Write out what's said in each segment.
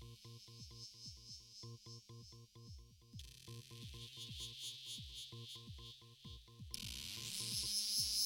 Thank you.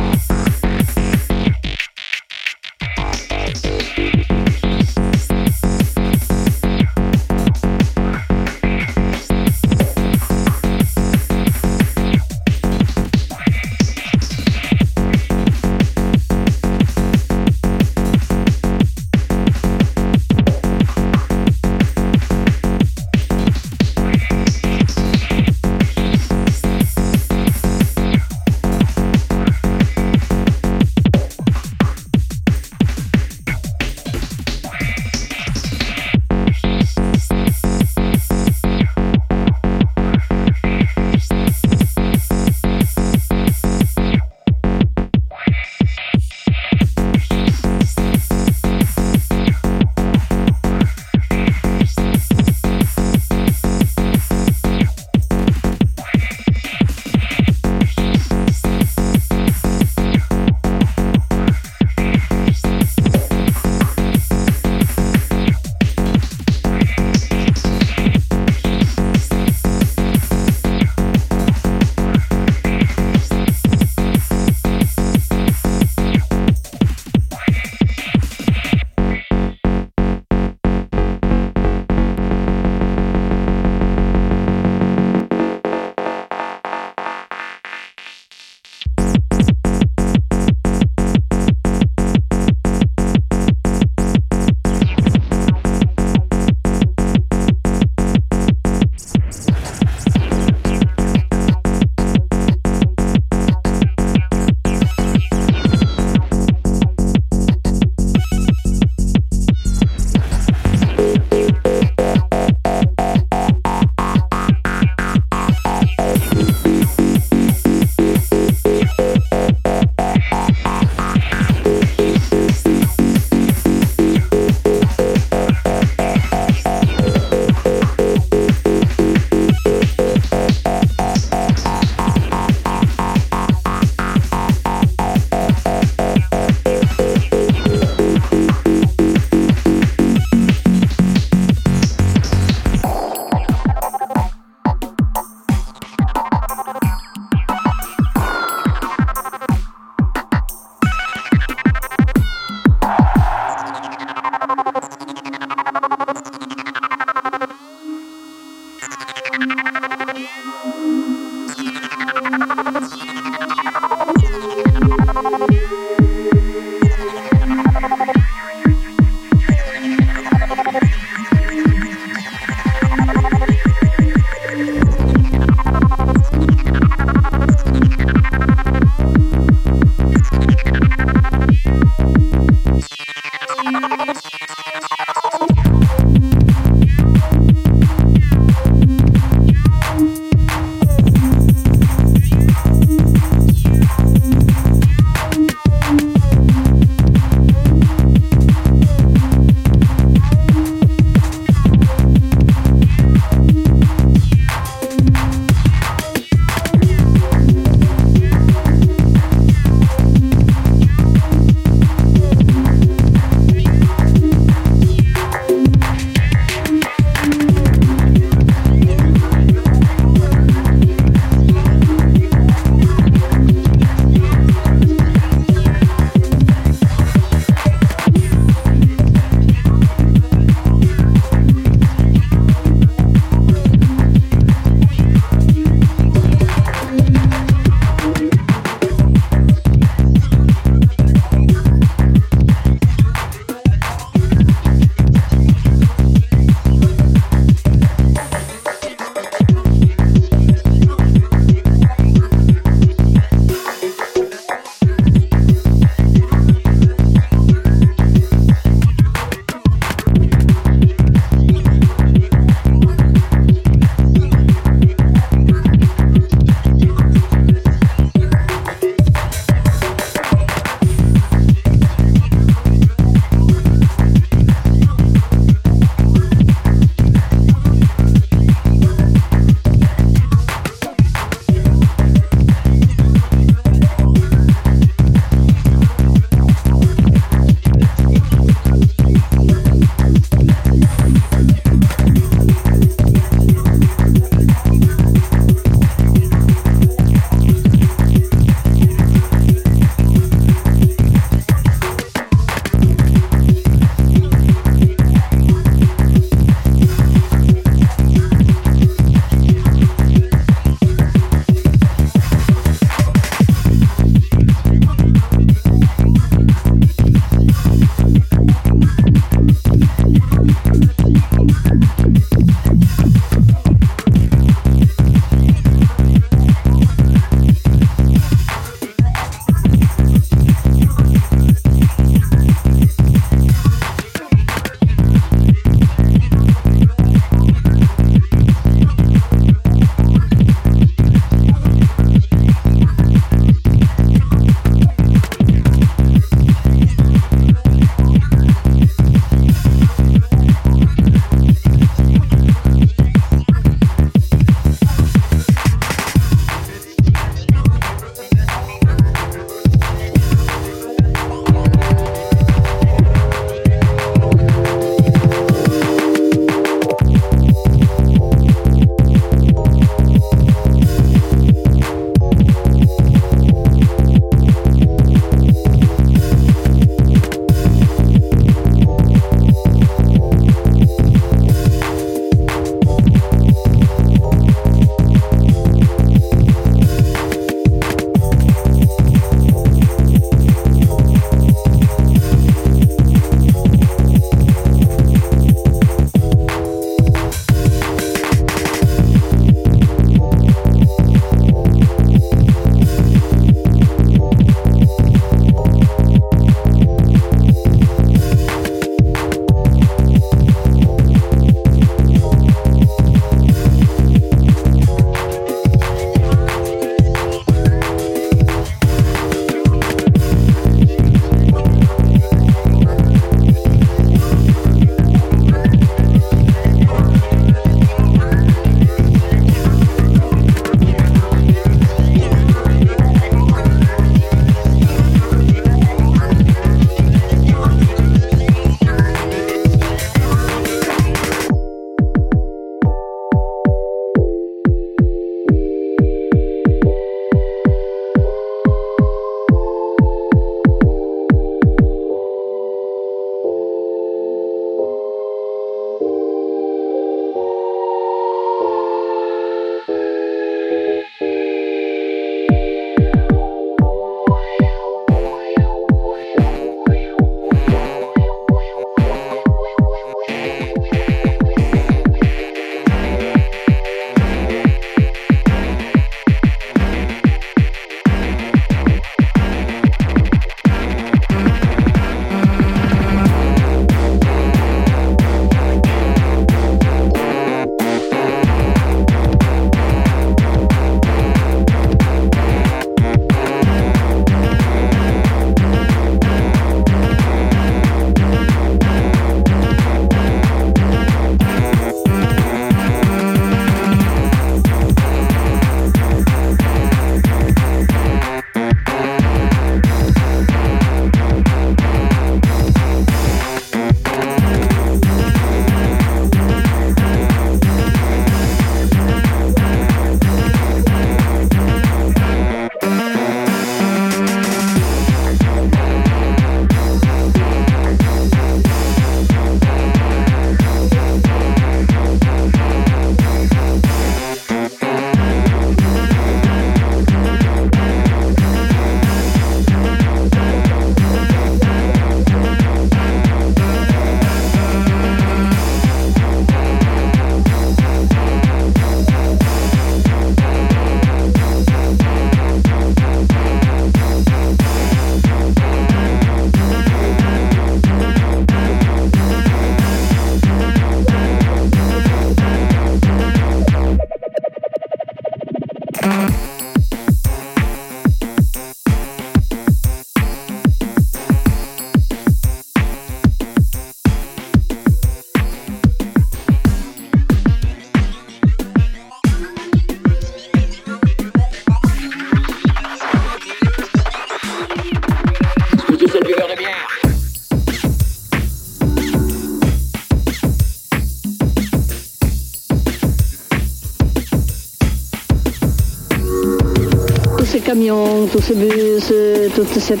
Tous ces bus, toute cette,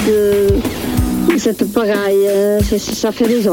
cette pagaille, ça fait des